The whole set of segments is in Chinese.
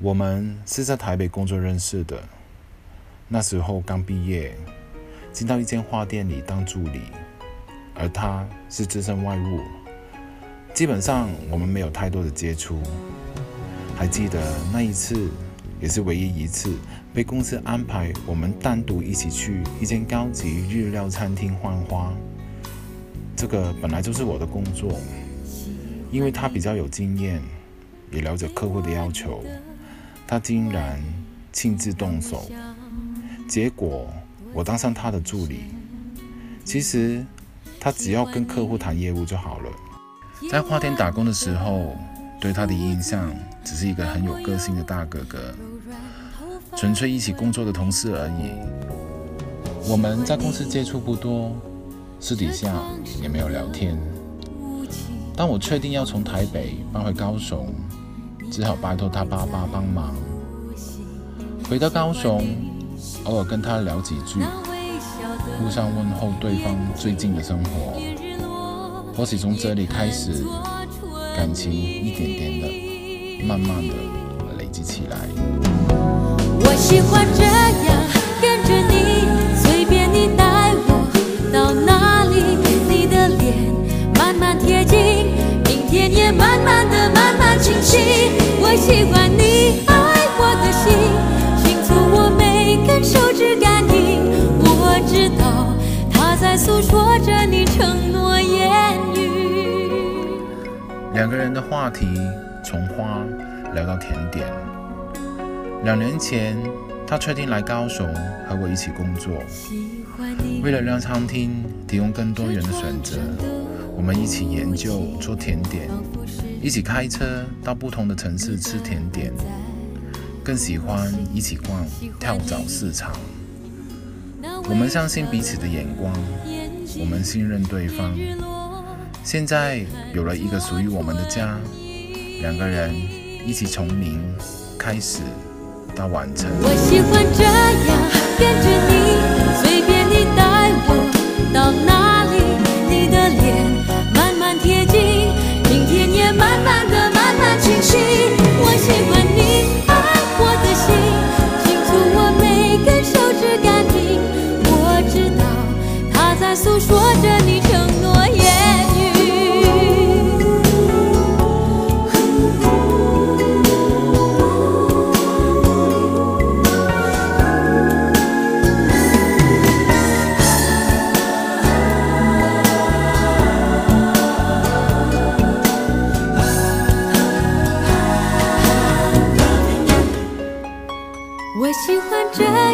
我们是在台北工作认识的，那时候刚毕业，进到一间花店里当助理，而他是资深外务，基本上我们没有太多的接触。还记得那一次，也是唯一一次被公司安排我们单独一起去一间高级日料餐厅换花。这个本来就是我的工作，因为他比较有经验，也了解客户的要求。他竟然亲自动手，结果我当上他的助理。其实他只要跟客户谈业务就好了。在花店打工的时候，对他的印象只是一个很有个性的大哥哥，纯粹一起工作的同事而已。我们在公司接触不多，私底下也没有聊天。当我确定要从台北搬回高雄，只好拜托他爸爸帮忙。回到高雄，偶尔跟他聊几句，互相问候对方最近的生活，或许从这里开始，感情一点点的、慢慢的累积起来。我喜欢这样跟着你，随便你带我到哪里，你的脸慢慢贴近，明天也慢慢的、慢慢清晰。我喜欢你爱我的心，清楚我每根手指感应，我知道它在诉说着你承诺言语。两个人的话题从花聊到甜点。两年前，他确定来高雄和我一起工作。为了让餐厅提供更多元的选择，我们一起研究做甜点，一起开车到不同的城市吃甜点，更喜欢一起逛跳蚤市场。我们相信彼此的眼光，我们信任对方。现在有了一个属于我们的家，两个人一起从零开始到完成。我喜欢这样跟着你，随便你带我到哪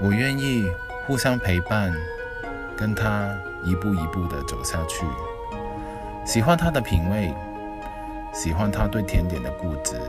我愿意互相陪伴。跟他一步一步的走下去，喜欢他的品味，喜欢他对甜点的固执。